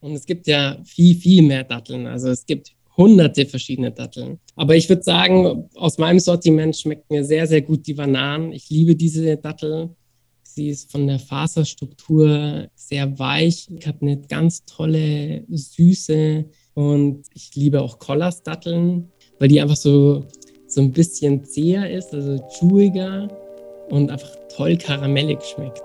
Und es gibt ja viel, viel mehr Datteln. Also es gibt hunderte verschiedene Datteln. Aber ich würde sagen, aus meinem Sortiment schmeckt mir sehr, sehr gut die Bananen. Ich liebe diese Dattel. Sie ist von der Faserstruktur sehr weich, Ich habe eine ganz tolle Süße und ich liebe auch Collas-Datteln, weil die einfach so, so ein bisschen zäher ist, also chewiger und einfach toll karamellig schmeckt.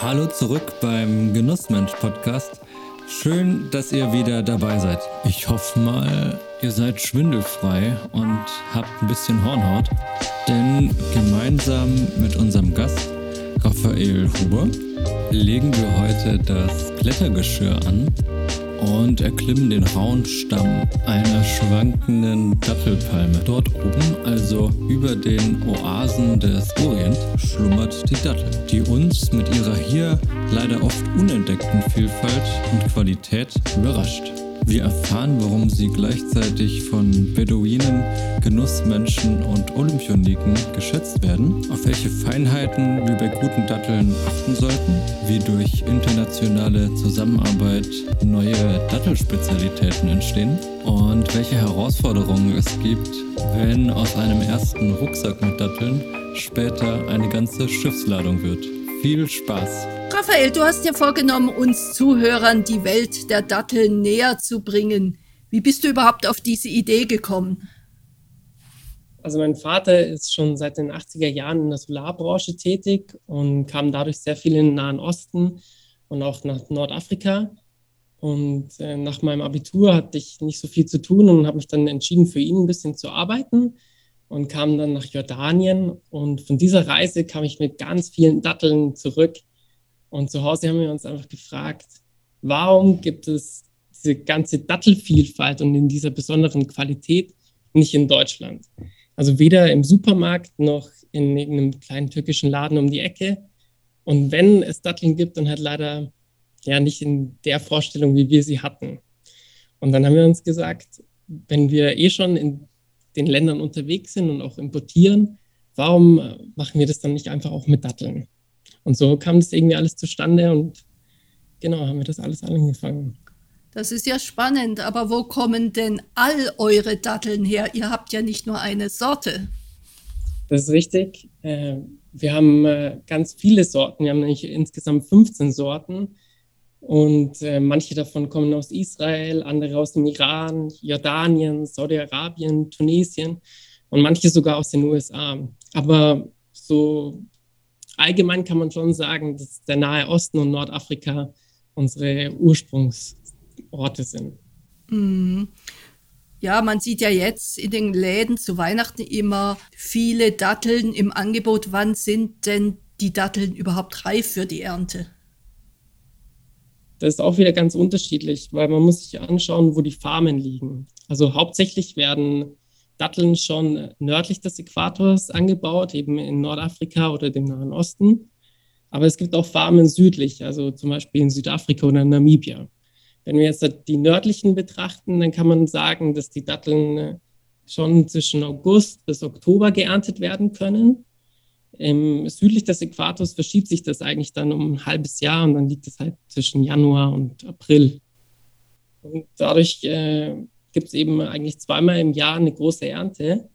Hallo zurück beim Genussmensch-Podcast. Schön, dass ihr wieder dabei seid. Ich hoffe mal, ihr seid schwindelfrei und habt ein bisschen Hornhaut. Denn gemeinsam mit unserem Gast, Raphael Huber, legen wir heute das Klettergeschirr an und erklimmen den rauen Stamm einer schwankenden Dattelpalme. Dort oben, also über den Oasen des Orient, schlummert die Dattel, die uns mit ihrer hier leider oft unentdeckten Vielfalt und Qualität überrascht. Wir erfahren, warum sie gleichzeitig von Beduinen, Genussmenschen und Olympioniken geschätzt werden, auf welche Feinheiten wir bei guten Datteln achten sollten, wie durch internationale Zusammenarbeit neue Dattelspezialitäten entstehen und welche Herausforderungen es gibt, wenn aus einem ersten Rucksack mit Datteln später eine ganze Schiffsladung wird. Viel Spaß! Raphael, du hast dir vorgenommen, uns Zuhörern die Welt der Datteln näher zu bringen. Wie bist du überhaupt auf diese Idee gekommen? Also mein Vater ist schon seit den 80er Jahren in der Solarbranche tätig und kam dadurch sehr viel in den Nahen Osten und auch nach Nordafrika. Und äh, nach meinem Abitur hatte ich nicht so viel zu tun und habe mich dann entschieden, für ihn ein bisschen zu arbeiten und kam dann nach Jordanien. Und von dieser Reise kam ich mit ganz vielen Datteln zurück und zu Hause haben wir uns einfach gefragt, warum gibt es diese ganze Dattelvielfalt und in dieser besonderen Qualität nicht in Deutschland? Also weder im Supermarkt noch in einem kleinen türkischen Laden um die Ecke. Und wenn es Datteln gibt, dann halt leider ja nicht in der Vorstellung, wie wir sie hatten. Und dann haben wir uns gesagt, wenn wir eh schon in den Ländern unterwegs sind und auch importieren, warum machen wir das dann nicht einfach auch mit Datteln? Und so kam das irgendwie alles zustande und genau haben wir das alles angefangen. Das ist ja spannend, aber wo kommen denn all eure Datteln her? Ihr habt ja nicht nur eine Sorte. Das ist richtig. Äh, wir haben äh, ganz viele Sorten. Wir haben nämlich insgesamt 15 Sorten. Und äh, manche davon kommen aus Israel, andere aus dem Iran, Jordanien, Saudi-Arabien, Tunesien und manche sogar aus den USA. Aber so allgemein kann man schon sagen, dass der Nahe Osten und Nordafrika unsere Ursprungsorte sind. Mhm. Ja, man sieht ja jetzt in den Läden zu Weihnachten immer viele Datteln im Angebot. Wann sind denn die Datteln überhaupt reif für die Ernte? Das ist auch wieder ganz unterschiedlich, weil man muss sich anschauen, wo die Farmen liegen. Also hauptsächlich werden Datteln schon nördlich des Äquators angebaut, eben in Nordafrika oder dem Nahen Osten. Aber es gibt auch Farmen südlich, also zum Beispiel in Südafrika oder Namibia. Wenn wir jetzt die nördlichen betrachten, dann kann man sagen, dass die Datteln äh, schon zwischen August bis Oktober geerntet werden können. Im südlich des Äquators verschiebt sich das eigentlich dann um ein halbes Jahr und dann liegt es halt zwischen Januar und April. Und dadurch äh, gibt es eben eigentlich zweimal im Jahr eine große Ernte,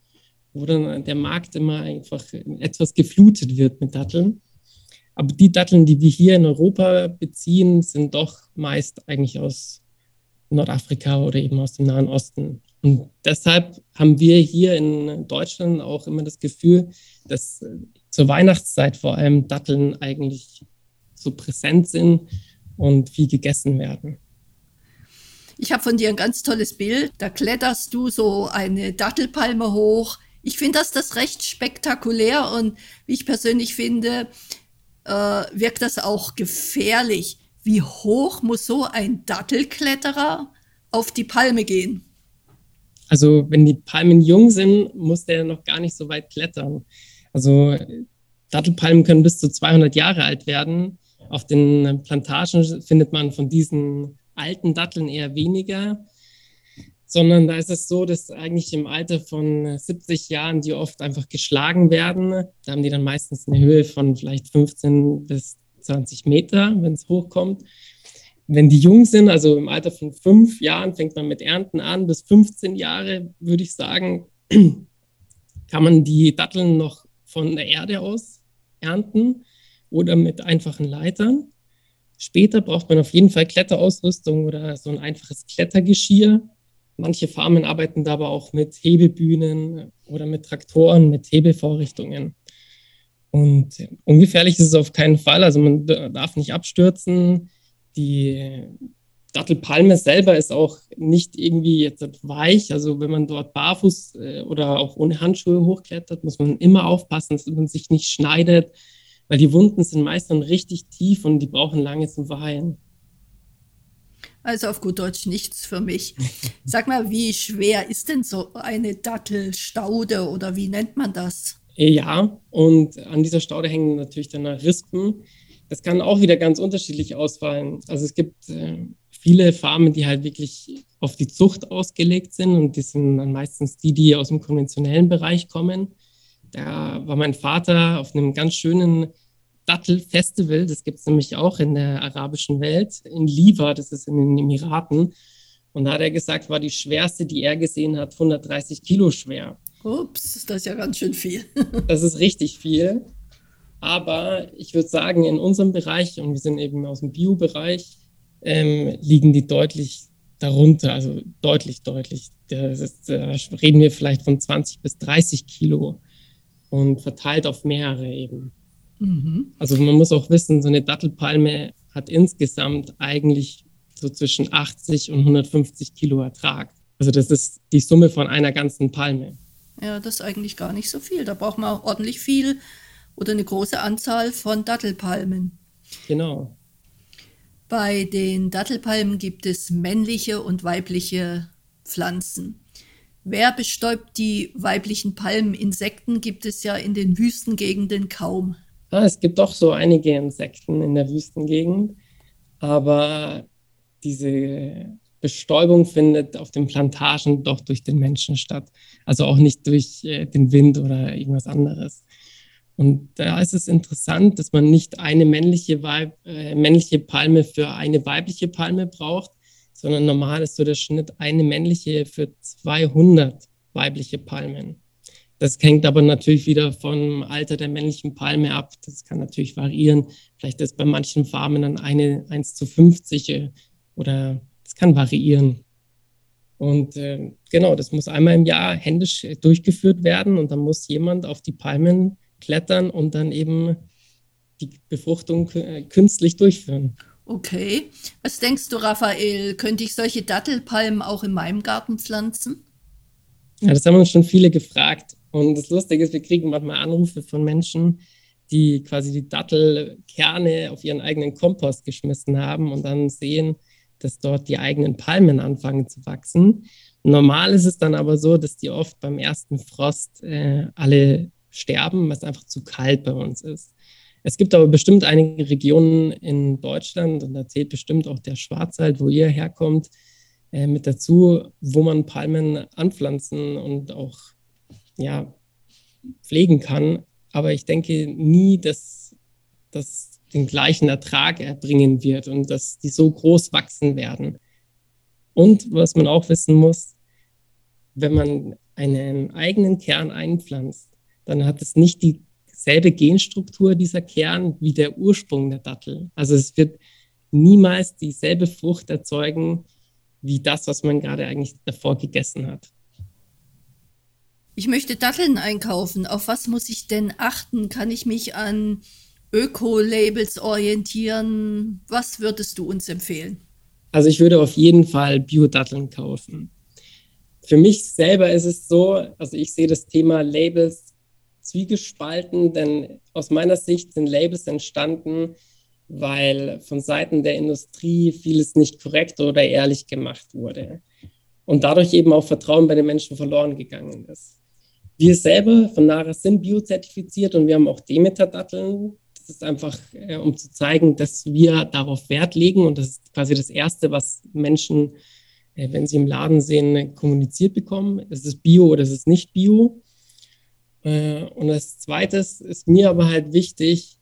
wo dann der Markt immer einfach etwas geflutet wird mit Datteln. Aber die Datteln, die wir hier in Europa beziehen, sind doch meist eigentlich aus Nordafrika oder eben aus dem Nahen Osten. Und deshalb haben wir hier in Deutschland auch immer das Gefühl, dass zur Weihnachtszeit vor allem Datteln eigentlich so präsent sind und viel gegessen werden. Ich habe von dir ein ganz tolles Bild. Da kletterst du so eine Dattelpalme hoch. Ich finde das, das recht spektakulär und wie ich persönlich finde, äh, wirkt das auch gefährlich. Wie hoch muss so ein Dattelkletterer auf die Palme gehen? Also wenn die Palmen jung sind, muss der noch gar nicht so weit klettern. Also Dattelpalmen können bis zu 200 Jahre alt werden. Auf den Plantagen findet man von diesen alten Datteln eher weniger, sondern da ist es so, dass eigentlich im Alter von 70 Jahren die oft einfach geschlagen werden. Da haben die dann meistens eine Höhe von vielleicht 15 bis 20 Meter, wenn es hochkommt. Wenn die jung sind, also im Alter von fünf Jahren, fängt man mit Ernten an, bis 15 Jahre, würde ich sagen, kann man die Datteln noch von der Erde aus ernten oder mit einfachen Leitern. Später braucht man auf jeden Fall Kletterausrüstung oder so ein einfaches Klettergeschirr. Manche Farmen arbeiten dabei auch mit Hebebühnen oder mit Traktoren, mit Hebelvorrichtungen. Und ungefährlich ist es auf keinen Fall. Also man darf nicht abstürzen. Die Dattelpalme selber ist auch nicht irgendwie jetzt weich. Also wenn man dort barfuß äh, oder auch ohne Handschuhe hochklettert, muss man immer aufpassen, dass man sich nicht schneidet, weil die Wunden sind meist dann richtig tief und die brauchen lange zum Verheilen. Also auf gut Deutsch nichts für mich. Sag mal, wie schwer ist denn so eine Dattelstaude oder wie nennt man das? Ja, und an dieser Staude hängen natürlich dann Rispen. Das kann auch wieder ganz unterschiedlich ausfallen. Also es gibt äh, viele Farmen, die halt wirklich auf die Zucht ausgelegt sind und die sind dann meistens die, die aus dem konventionellen Bereich kommen. Da war mein Vater auf einem ganz schönen Dattelfestival, das gibt es nämlich auch in der arabischen Welt, in Liva, das ist in den Emiraten. Und da hat er gesagt, war die schwerste, die er gesehen hat, 130 Kilo schwer. Ups, das ist ja ganz schön viel. das ist richtig viel. Aber ich würde sagen, in unserem Bereich, und wir sind eben aus dem Bio-Bereich, ähm, liegen die deutlich darunter, also deutlich, deutlich. Da reden wir vielleicht von 20 bis 30 Kilo und verteilt auf mehrere eben. Mhm. Also man muss auch wissen, so eine Dattelpalme hat insgesamt eigentlich so zwischen 80 und 150 Kilo Ertrag. Also das ist die Summe von einer ganzen Palme. Ja, das ist eigentlich gar nicht so viel. Da braucht man ordentlich viel oder eine große Anzahl von Dattelpalmen. Genau. Bei den Dattelpalmen gibt es männliche und weibliche Pflanzen. Wer bestäubt die weiblichen Palmen? Insekten gibt es ja in den Wüstengegenden kaum. Ja, es gibt doch so einige Insekten in der Wüstengegend, aber diese Bestäubung findet auf den Plantagen doch durch den Menschen statt. Also auch nicht durch äh, den Wind oder irgendwas anderes. Und da ist es interessant, dass man nicht eine männliche, Weib, äh, männliche Palme für eine weibliche Palme braucht, sondern normal ist so der Schnitt eine männliche für 200 weibliche Palmen. Das hängt aber natürlich wieder vom Alter der männlichen Palme ab. Das kann natürlich variieren. Vielleicht ist bei manchen Farmen dann eine 1 zu 50 äh, oder es kann variieren. Und äh, genau, das muss einmal im Jahr händisch durchgeführt werden und dann muss jemand auf die Palmen klettern und dann eben die Befruchtung äh, künstlich durchführen. Okay. Was denkst du, Raphael? Könnte ich solche Dattelpalmen auch in meinem Garten pflanzen? Ja, das haben uns schon viele gefragt. Und das Lustige ist, wir kriegen manchmal Anrufe von Menschen, die quasi die Dattelkerne auf ihren eigenen Kompost geschmissen haben und dann sehen, dass dort die eigenen Palmen anfangen zu wachsen. Normal ist es dann aber so, dass die oft beim ersten Frost äh, alle sterben, was einfach zu kalt bei uns ist. Es gibt aber bestimmt einige Regionen in Deutschland und da zählt bestimmt auch der Schwarzwald, wo ihr herkommt, äh, mit dazu, wo man Palmen anpflanzen und auch ja, pflegen kann. Aber ich denke nie, dass das den gleichen Ertrag erbringen wird und dass die so groß wachsen werden. Und was man auch wissen muss, wenn man einen eigenen Kern einpflanzt, dann hat es nicht dieselbe Genstruktur dieser Kern wie der Ursprung der Dattel. Also es wird niemals dieselbe Frucht erzeugen wie das, was man gerade eigentlich davor gegessen hat. Ich möchte Datteln einkaufen. Auf was muss ich denn achten? Kann ich mich an Öko-Labels orientieren? Was würdest du uns empfehlen? Also ich würde auf jeden Fall Bio-Datteln kaufen. Für mich selber ist es so, also ich sehe das Thema Labels zwiegespalten, denn aus meiner Sicht sind Labels entstanden, weil von Seiten der Industrie vieles nicht korrekt oder ehrlich gemacht wurde und dadurch eben auch Vertrauen bei den Menschen verloren gegangen ist. Wir selber von Nara sind biozertifiziert und wir haben auch Demeter-Datteln. Das ist einfach, äh, um zu zeigen, dass wir darauf Wert legen und das ist quasi das Erste, was Menschen, äh, wenn sie im Laden sehen, kommuniziert bekommen. Es ist Bio oder es ist nicht Bio. Äh, und das Zweite ist mir aber halt wichtig,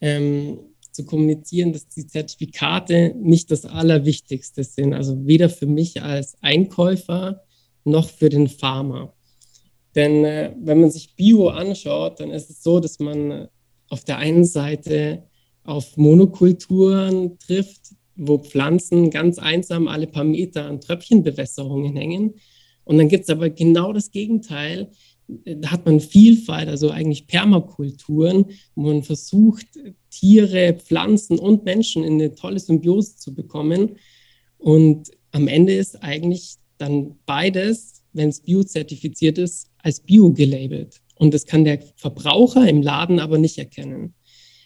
ähm, zu kommunizieren, dass die Zertifikate nicht das Allerwichtigste sind. Also weder für mich als Einkäufer noch für den Farmer. Denn äh, wenn man sich Bio anschaut, dann ist es so, dass man auf der einen Seite auf Monokulturen trifft, wo Pflanzen ganz einsam alle paar Meter an Tröpfchenbewässerungen hängen. Und dann gibt es aber genau das Gegenteil. Da hat man Vielfalt, also eigentlich Permakulturen, wo man versucht, Tiere, Pflanzen und Menschen in eine tolle Symbiose zu bekommen. Und am Ende ist eigentlich dann beides, wenn es biozertifiziert ist, als Bio gelabelt. Und das kann der Verbraucher im Laden aber nicht erkennen.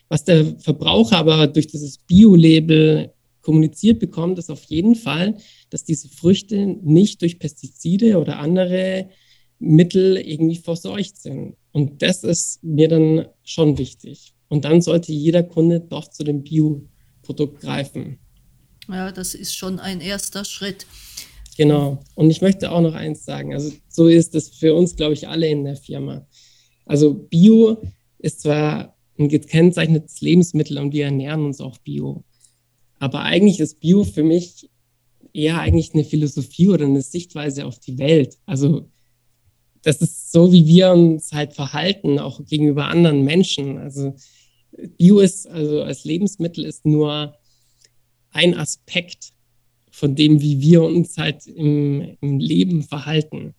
Was der Verbraucher aber durch dieses Bio-Label kommuniziert bekommt, ist auf jeden Fall, dass diese Früchte nicht durch Pestizide oder andere Mittel irgendwie verseucht sind. Und das ist mir dann schon wichtig. Und dann sollte jeder Kunde doch zu dem Bio-Produkt greifen. Ja, das ist schon ein erster Schritt. Genau. Und ich möchte auch noch eins sagen. Also so ist es für uns, glaube ich, alle in der Firma. Also Bio ist zwar ein gekennzeichnetes Lebensmittel und wir ernähren uns auch Bio. Aber eigentlich ist Bio für mich eher eigentlich eine Philosophie oder eine Sichtweise auf die Welt. Also das ist so, wie wir uns halt verhalten, auch gegenüber anderen Menschen. Also Bio ist, also als Lebensmittel ist nur ein Aspekt von dem, wie wir uns halt im, im Leben verhalten.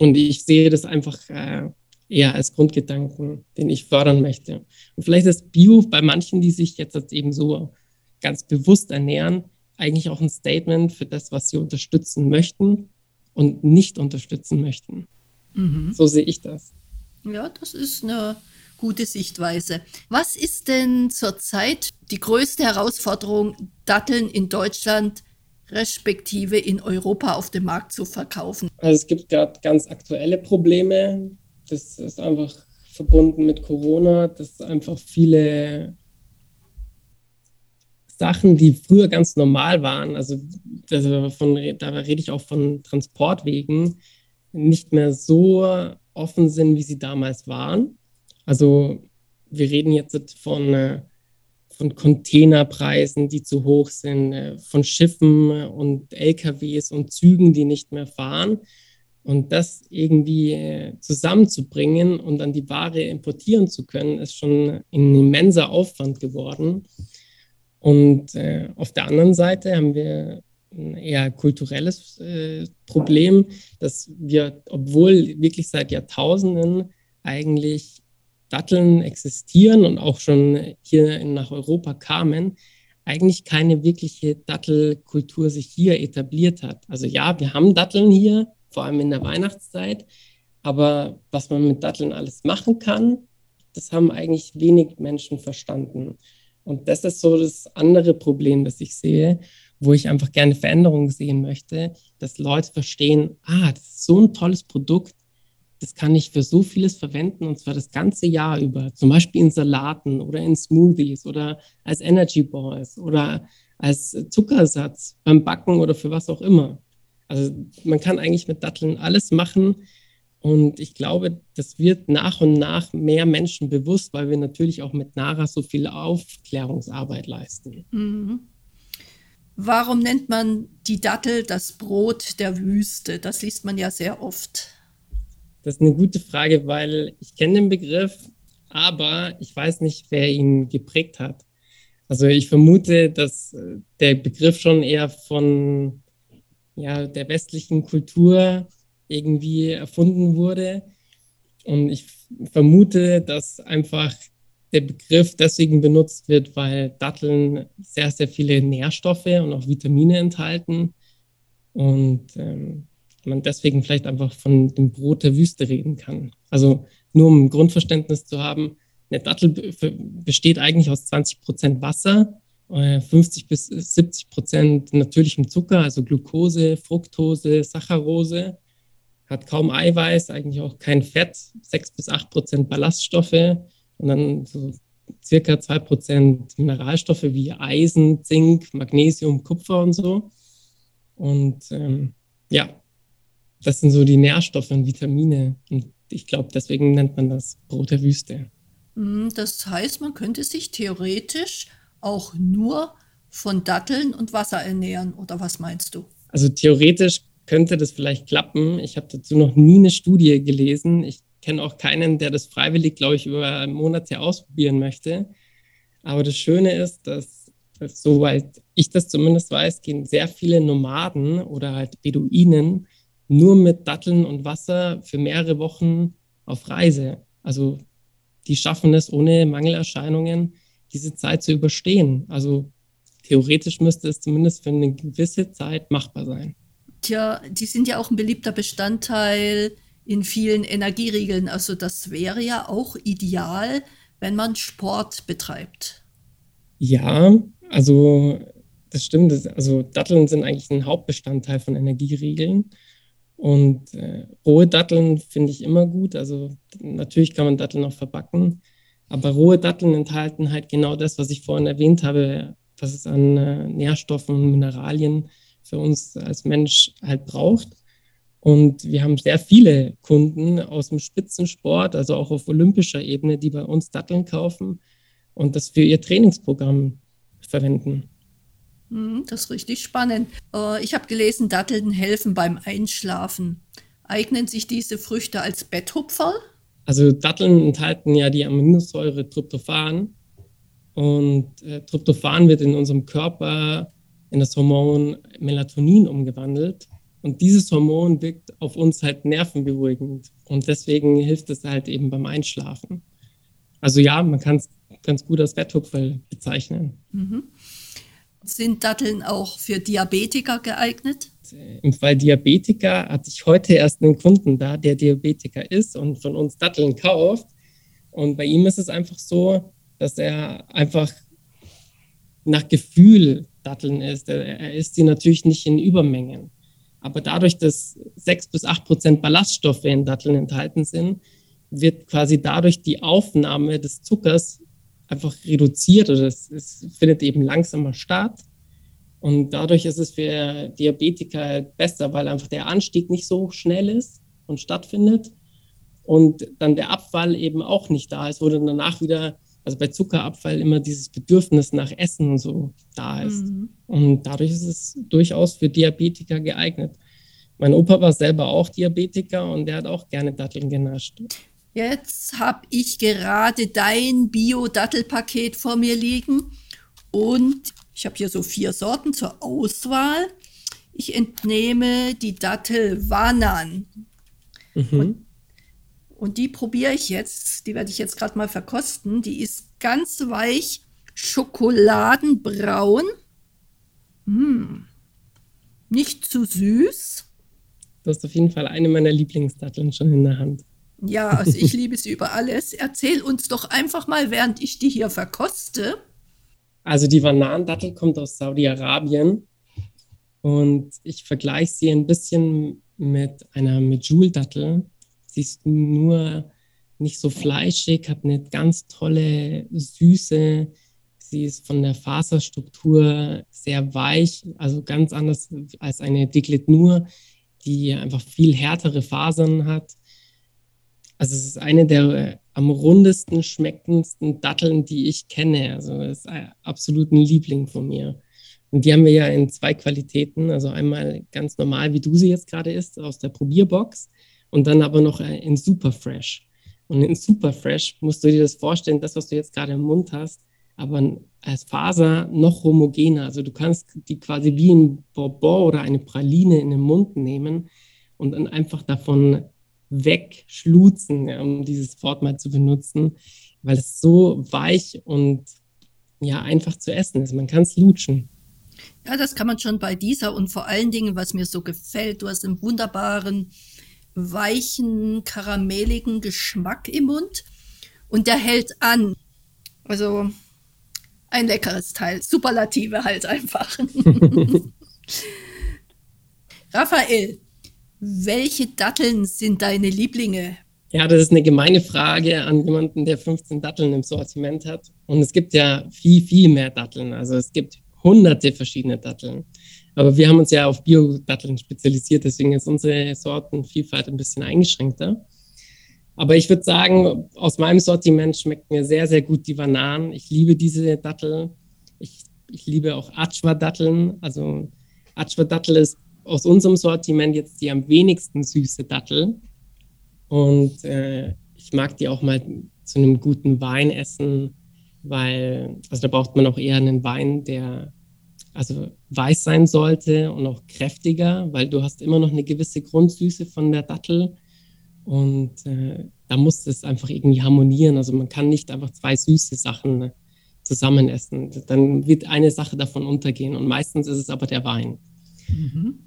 Und ich sehe das einfach äh, eher als Grundgedanken, den ich fördern möchte. Und vielleicht ist Bio bei manchen, die sich jetzt eben so ganz bewusst ernähren, eigentlich auch ein Statement für das, was sie unterstützen möchten und nicht unterstützen möchten. Mhm. So sehe ich das. Ja, das ist eine gute Sichtweise. Was ist denn zurzeit die größte Herausforderung, Datteln in Deutschland respektive in Europa auf dem Markt zu verkaufen? Also es gibt gerade ganz aktuelle Probleme. Das ist einfach verbunden mit Corona, dass einfach viele Sachen, die früher ganz normal waren, also von, da rede ich auch von Transportwegen, nicht mehr so offen sind, wie sie damals waren. Also wir reden jetzt von, äh, von Containerpreisen, die zu hoch sind, äh, von Schiffen und LKWs und Zügen, die nicht mehr fahren. Und das irgendwie äh, zusammenzubringen und dann die Ware importieren zu können, ist schon ein immenser Aufwand geworden. Und äh, auf der anderen Seite haben wir ein eher kulturelles äh, Problem, dass wir, obwohl wirklich seit Jahrtausenden eigentlich Datteln existieren und auch schon hier nach Europa kamen, eigentlich keine wirkliche Dattelkultur sich hier etabliert hat. Also ja, wir haben Datteln hier, vor allem in der Weihnachtszeit, aber was man mit Datteln alles machen kann, das haben eigentlich wenig Menschen verstanden. Und das ist so das andere Problem, das ich sehe, wo ich einfach gerne Veränderungen sehen möchte, dass Leute verstehen, ah, das ist so ein tolles Produkt, das kann ich für so vieles verwenden und zwar das ganze Jahr über. Zum Beispiel in Salaten oder in Smoothies oder als Energy Balls oder als Zuckersatz beim Backen oder für was auch immer. Also man kann eigentlich mit Datteln alles machen. Und ich glaube, das wird nach und nach mehr Menschen bewusst, weil wir natürlich auch mit Nara so viel Aufklärungsarbeit leisten. Mhm. Warum nennt man die Dattel das Brot der Wüste? Das liest man ja sehr oft. Das ist eine gute Frage, weil ich kenne den Begriff, aber ich weiß nicht, wer ihn geprägt hat. Also ich vermute, dass äh, der Begriff schon eher von ja, der westlichen Kultur irgendwie erfunden wurde. Und ich vermute, dass einfach der Begriff deswegen benutzt wird, weil Datteln sehr, sehr viele Nährstoffe und auch Vitamine enthalten. Und ähm, man deswegen vielleicht einfach von dem Brot der Wüste reden kann. Also nur um ein Grundverständnis zu haben, eine Dattel besteht eigentlich aus 20 Prozent Wasser, 50 äh, bis 70 Prozent natürlichem Zucker, also Glucose, Fructose, Saccharose, hat kaum Eiweiß, eigentlich auch kein Fett, 6 bis 8 Prozent Ballaststoffe und dann so circa 2 Prozent Mineralstoffe wie Eisen, Zink, Magnesium, Kupfer und so. Und ähm, ja, das sind so die Nährstoffe und Vitamine. Und ich glaube, deswegen nennt man das Brot der Wüste. Hm, das heißt, man könnte sich theoretisch auch nur von Datteln und Wasser ernähren, oder was meinst du? Also theoretisch könnte das vielleicht klappen. Ich habe dazu noch nie eine Studie gelesen. Ich kenne auch keinen, der das freiwillig, glaube ich, über einen Monat hier ausprobieren möchte. Aber das Schöne ist, dass, dass, soweit ich das zumindest weiß, gehen sehr viele Nomaden oder halt Beduinen nur mit Datteln und Wasser für mehrere Wochen auf Reise. Also die schaffen es ohne Mangelerscheinungen, diese Zeit zu überstehen. Also theoretisch müsste es zumindest für eine gewisse Zeit machbar sein. Tja, die sind ja auch ein beliebter Bestandteil in vielen Energieriegeln. Also das wäre ja auch ideal, wenn man Sport betreibt. Ja, also das stimmt. Also Datteln sind eigentlich ein Hauptbestandteil von Energieriegeln. Und äh, rohe Datteln finde ich immer gut. Also natürlich kann man Datteln auch verbacken. Aber rohe Datteln enthalten halt genau das, was ich vorhin erwähnt habe, was es an äh, Nährstoffen und Mineralien für uns als Mensch halt braucht. Und wir haben sehr viele Kunden aus dem Spitzensport, also auch auf olympischer Ebene, die bei uns Datteln kaufen und das für ihr Trainingsprogramm verwenden. Hm, das ist richtig spannend. Äh, ich habe gelesen, Datteln helfen beim Einschlafen. Eignen sich diese Früchte als Betthupferl? Also Datteln enthalten ja die Aminosäure Tryptophan. Und äh, Tryptophan wird in unserem Körper in das Hormon Melatonin umgewandelt. Und dieses Hormon wirkt auf uns halt nervenberuhigend. Und deswegen hilft es halt eben beim Einschlafen. Also ja, man kann es ganz gut als Betthupferl bezeichnen. Mhm. Sind Datteln auch für Diabetiker geeignet? Im Fall Diabetiker hatte ich heute erst einen Kunden da, der Diabetiker ist und von uns Datteln kauft. Und bei ihm ist es einfach so, dass er einfach nach Gefühl Datteln isst. Er isst sie natürlich nicht in Übermengen. Aber dadurch, dass sechs bis acht Prozent Ballaststoffe in Datteln enthalten sind, wird quasi dadurch die Aufnahme des Zuckers einfach reduziert oder es, es findet eben langsamer statt. Und dadurch ist es für Diabetiker halt besser, weil einfach der Anstieg nicht so schnell ist und stattfindet und dann der Abfall eben auch nicht da ist, wo dann danach wieder also bei Zuckerabfall immer dieses Bedürfnis nach Essen und so da ist. Mhm. Und dadurch ist es durchaus für Diabetiker geeignet. Mein Opa war selber auch Diabetiker und der hat auch gerne Datteln genascht. Jetzt habe ich gerade dein Bio-Dattelpaket vor mir liegen und ich habe hier so vier Sorten zur Auswahl. Ich entnehme die Dattel Wanan. Mhm. Und die probiere ich jetzt, die werde ich jetzt gerade mal verkosten. Die ist ganz weich, schokoladenbraun. Hm. Nicht zu süß. Du hast auf jeden Fall eine meiner Lieblingsdatteln schon in der Hand. Ja, also ich liebe sie über alles. Erzähl uns doch einfach mal, während ich die hier verkoste. Also die Bananendattel kommt aus Saudi-Arabien und ich vergleiche sie ein bisschen mit einer Medjool-Dattel. Sie ist nur nicht so fleischig, hat eine ganz tolle Süße. Sie ist von der Faserstruktur sehr weich, also ganz anders als eine Diglet nur, die einfach viel härtere Fasern hat. Also es ist eine der am rundesten schmeckendsten Datteln, die ich kenne. Also es ist ein absoluter Liebling von mir. Und die haben wir ja in zwei Qualitäten. Also einmal ganz normal, wie du sie jetzt gerade isst, aus der Probierbox und dann aber noch äh, in Super Fresh. Und in Super Fresh musst du dir das vorstellen, das, was du jetzt gerade im Mund hast, aber als Faser noch homogener. Also du kannst die quasi wie ein Bourbon oder eine Praline in den Mund nehmen und dann einfach davon wegschlutzen, um dieses Wort mal zu benutzen, weil es so weich und ja einfach zu essen ist. Man kann es lutschen. Ja, das kann man schon bei dieser und vor allen Dingen, was mir so gefällt, du hast einen wunderbaren weichen, karamelligen Geschmack im Mund und der hält an. Also ein leckeres Teil. Superlative halt einfach. Raphael, welche Datteln sind deine Lieblinge? Ja, das ist eine gemeine Frage an jemanden, der 15 Datteln im Sortiment hat. Und es gibt ja viel, viel mehr Datteln. Also es gibt hunderte verschiedene Datteln. Aber wir haben uns ja auf Bio-Datteln spezialisiert, deswegen ist unsere Sortenvielfalt ein bisschen eingeschränkter. Aber ich würde sagen, aus meinem Sortiment schmeckt mir sehr, sehr gut die Bananen. Ich liebe diese Dattel. Ich, ich liebe auch Atschwa-Datteln. Also Atschwa-Dattel ist aus unserem Sortiment jetzt die am wenigsten süße Dattel. Und äh, ich mag die auch mal zu einem guten Wein essen, weil, also da braucht man auch eher einen Wein, der also weiß sein sollte und auch kräftiger, weil du hast immer noch eine gewisse Grundsüße von der Dattel und äh, da muss es einfach irgendwie harmonieren. Also man kann nicht einfach zwei süße Sachen zusammen essen. Dann wird eine Sache davon untergehen und meistens ist es aber der Wein. Mhm.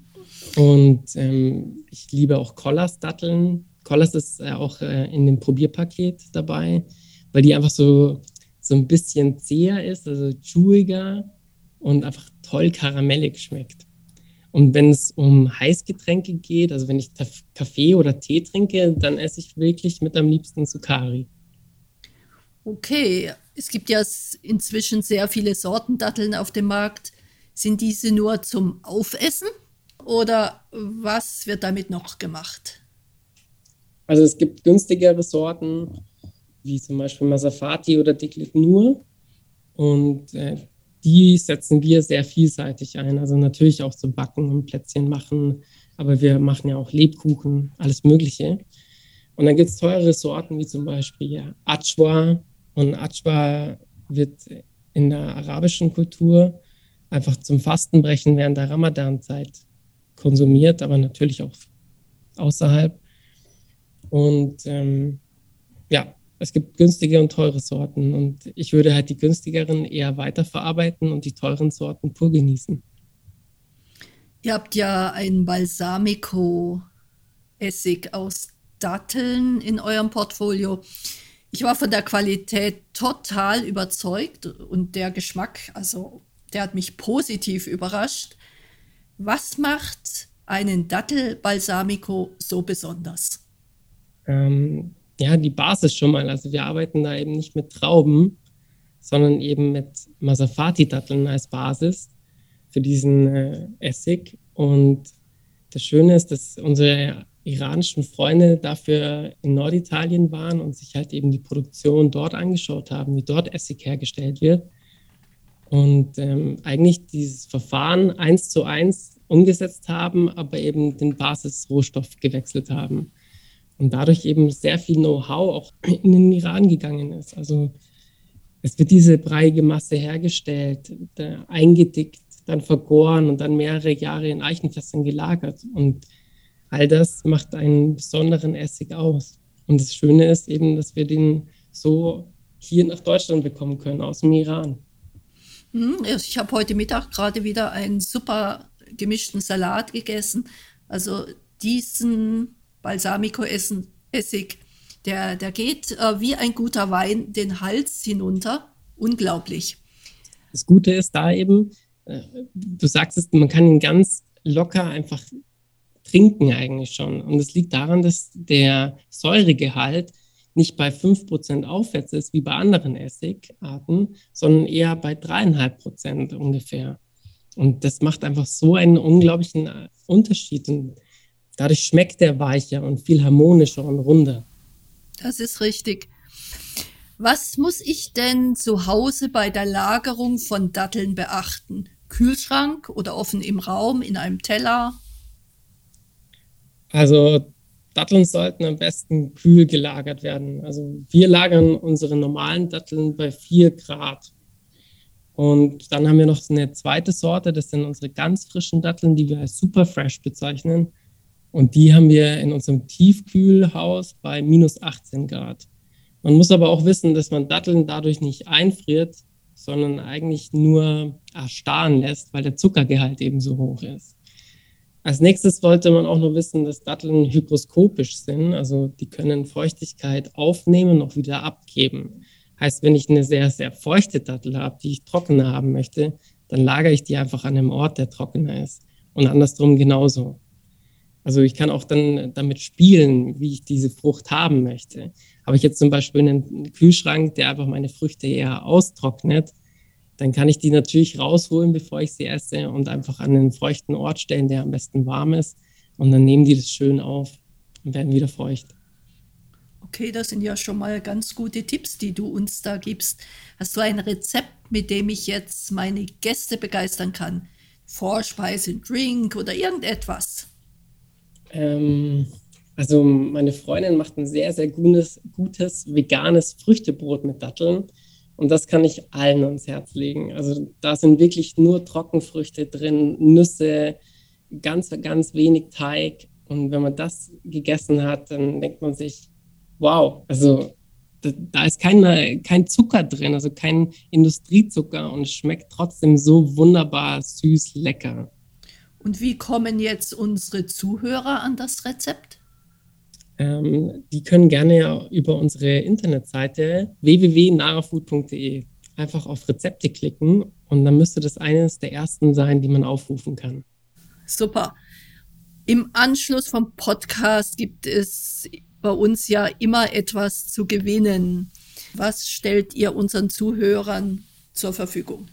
Und ähm, ich liebe auch Collas-Datteln. Collas ist äh, auch äh, in dem Probierpaket dabei, weil die einfach so, so ein bisschen zäher ist, also chewiger und einfach toll karamellig schmeckt. Und wenn es um Heißgetränke geht, also wenn ich Kaffee oder Tee trinke, dann esse ich wirklich mit am liebsten Sukari. Okay, es gibt ja inzwischen sehr viele Sorten Datteln auf dem Markt. Sind diese nur zum Aufessen oder was wird damit noch gemacht? Also es gibt günstigere Sorten, wie zum Beispiel Masafati oder Diklit Nur. Und äh, die setzen wir sehr vielseitig ein. Also natürlich auch zum Backen und Plätzchen machen, aber wir machen ja auch Lebkuchen, alles Mögliche. Und dann gibt es teure Sorten wie zum Beispiel Achwa. Und Achwa wird in der arabischen Kultur einfach zum Fastenbrechen während der Ramadan-Zeit konsumiert, aber natürlich auch außerhalb. Und ähm, ja, es gibt günstige und teure Sorten und ich würde halt die günstigeren eher weiterverarbeiten und die teuren Sorten pur genießen. Ihr habt ja einen Balsamico-Essig aus Datteln in eurem Portfolio. Ich war von der Qualität total überzeugt und der Geschmack, also der hat mich positiv überrascht. Was macht einen Dattel-Balsamico so besonders? Ähm, ja, die Basis schon mal. Also wir arbeiten da eben nicht mit Trauben, sondern eben mit Masafati-Datteln als Basis für diesen äh, Essig. Und das Schöne ist, dass unsere iranischen Freunde dafür in Norditalien waren und sich halt eben die Produktion dort angeschaut haben, wie dort Essig hergestellt wird. Und ähm, eigentlich dieses Verfahren eins zu eins umgesetzt haben, aber eben den Basisrohstoff gewechselt haben und dadurch eben sehr viel Know-how auch in den Iran gegangen ist. Also es wird diese breiige Masse hergestellt, eingedickt, dann vergoren und dann mehrere Jahre in Eichenfässern gelagert. Und all das macht einen besonderen Essig aus. Und das Schöne ist eben, dass wir den so hier nach Deutschland bekommen können, aus dem Iran. Hm, ich habe heute Mittag gerade wieder einen super gemischten Salat gegessen. Also diesen Balsamico-Essig, der, der geht äh, wie ein guter Wein den Hals hinunter. Unglaublich. Das Gute ist da eben, äh, du sagst es, man kann ihn ganz locker einfach trinken eigentlich schon. Und es liegt daran, dass der Säuregehalt nicht bei 5% aufwärts ist, wie bei anderen Essigarten, sondern eher bei 3,5% ungefähr. Und das macht einfach so einen unglaublichen Unterschied. Und Dadurch schmeckt er weicher und viel harmonischer und runder. Das ist richtig. Was muss ich denn zu Hause bei der Lagerung von Datteln beachten? Kühlschrank oder offen im Raum, in einem Teller? Also Datteln sollten am besten kühl gelagert werden. Also wir lagern unsere normalen Datteln bei 4 Grad. Und dann haben wir noch eine zweite Sorte, das sind unsere ganz frischen Datteln, die wir als super fresh bezeichnen. Und die haben wir in unserem Tiefkühlhaus bei minus 18 Grad. Man muss aber auch wissen, dass man Datteln dadurch nicht einfriert, sondern eigentlich nur erstarren lässt, weil der Zuckergehalt eben so hoch ist. Als nächstes sollte man auch noch wissen, dass Datteln hygroskopisch sind, also die können Feuchtigkeit aufnehmen und auch wieder abgeben. Heißt, wenn ich eine sehr, sehr feuchte Dattel habe, die ich trockener haben möchte, dann lagere ich die einfach an einem Ort, der trockener ist. Und andersrum genauso. Also ich kann auch dann damit spielen, wie ich diese Frucht haben möchte. Habe ich jetzt zum Beispiel einen Kühlschrank, der einfach meine Früchte eher austrocknet, dann kann ich die natürlich rausholen, bevor ich sie esse und einfach an einen feuchten Ort stellen, der am besten warm ist. Und dann nehmen die das schön auf und werden wieder feucht. Okay, das sind ja schon mal ganz gute Tipps, die du uns da gibst. Hast du ein Rezept, mit dem ich jetzt meine Gäste begeistern kann? Vorspeise, Drink oder irgendetwas? Ähm, also meine Freundin macht ein sehr, sehr gutes, gutes veganes Früchtebrot mit Datteln. Und das kann ich allen ans Herz legen. Also da sind wirklich nur Trockenfrüchte drin, Nüsse, ganz, ganz wenig Teig. Und wenn man das gegessen hat, dann denkt man sich, wow, also da, da ist kein, kein Zucker drin, also kein Industriezucker und schmeckt trotzdem so wunderbar süß, lecker. Und wie kommen jetzt unsere Zuhörer an das Rezept? Ähm, die können gerne über unsere Internetseite www.narafood.de einfach auf Rezepte klicken und dann müsste das eines der ersten sein, die man aufrufen kann. Super. Im Anschluss vom Podcast gibt es bei uns ja immer etwas zu gewinnen. Was stellt ihr unseren Zuhörern zur Verfügung?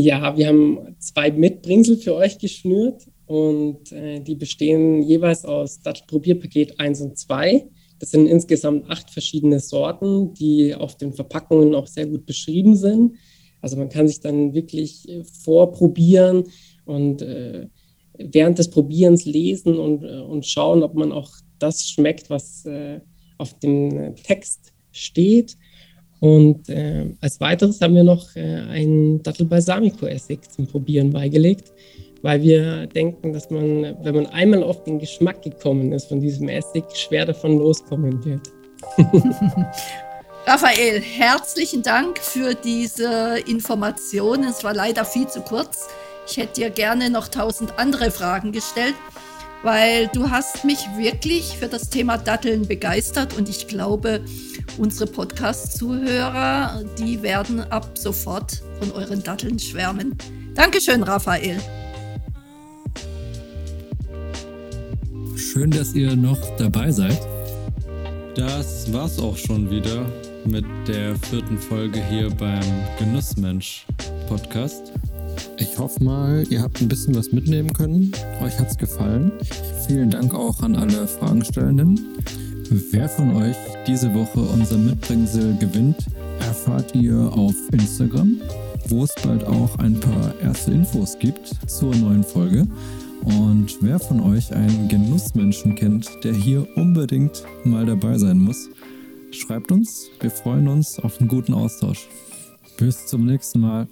Ja, wir haben zwei Mitbringsel für euch geschnürt und äh, die bestehen jeweils aus Dattelprobierpaket 1 und 2. Das sind insgesamt acht verschiedene Sorten, die auf den Verpackungen auch sehr gut beschrieben sind. Also man kann sich dann wirklich äh, vorprobieren und äh, während des Probierens lesen und, äh, und schauen, ob man auch das schmeckt, was äh, auf dem Text steht. Und äh, als weiteres haben wir noch äh, einen Dattel-Balsamico-Essig zum Probieren beigelegt, weil wir denken, dass man, wenn man einmal auf den Geschmack gekommen ist von diesem Essig, schwer davon loskommen wird. Raphael, herzlichen Dank für diese Informationen. Es war leider viel zu kurz. Ich hätte dir gerne noch tausend andere Fragen gestellt weil du hast mich wirklich für das Thema Datteln begeistert und ich glaube, unsere Podcast-Zuhörer, die werden ab sofort von euren Datteln schwärmen. Dankeschön, Raphael. Schön, dass ihr noch dabei seid. Das war's auch schon wieder mit der vierten Folge hier beim Genussmensch Podcast. Ich hoffe mal, ihr habt ein bisschen was mitnehmen können. Euch hat es gefallen. Vielen Dank auch an alle Fragenstellenden. Wer von euch diese Woche unser Mitbringsel gewinnt, erfahrt ihr auf Instagram, wo es bald auch ein paar erste Infos gibt zur neuen Folge. Und wer von euch einen Genussmenschen kennt, der hier unbedingt mal dabei sein muss, schreibt uns. Wir freuen uns auf einen guten Austausch. Bis zum nächsten Mal.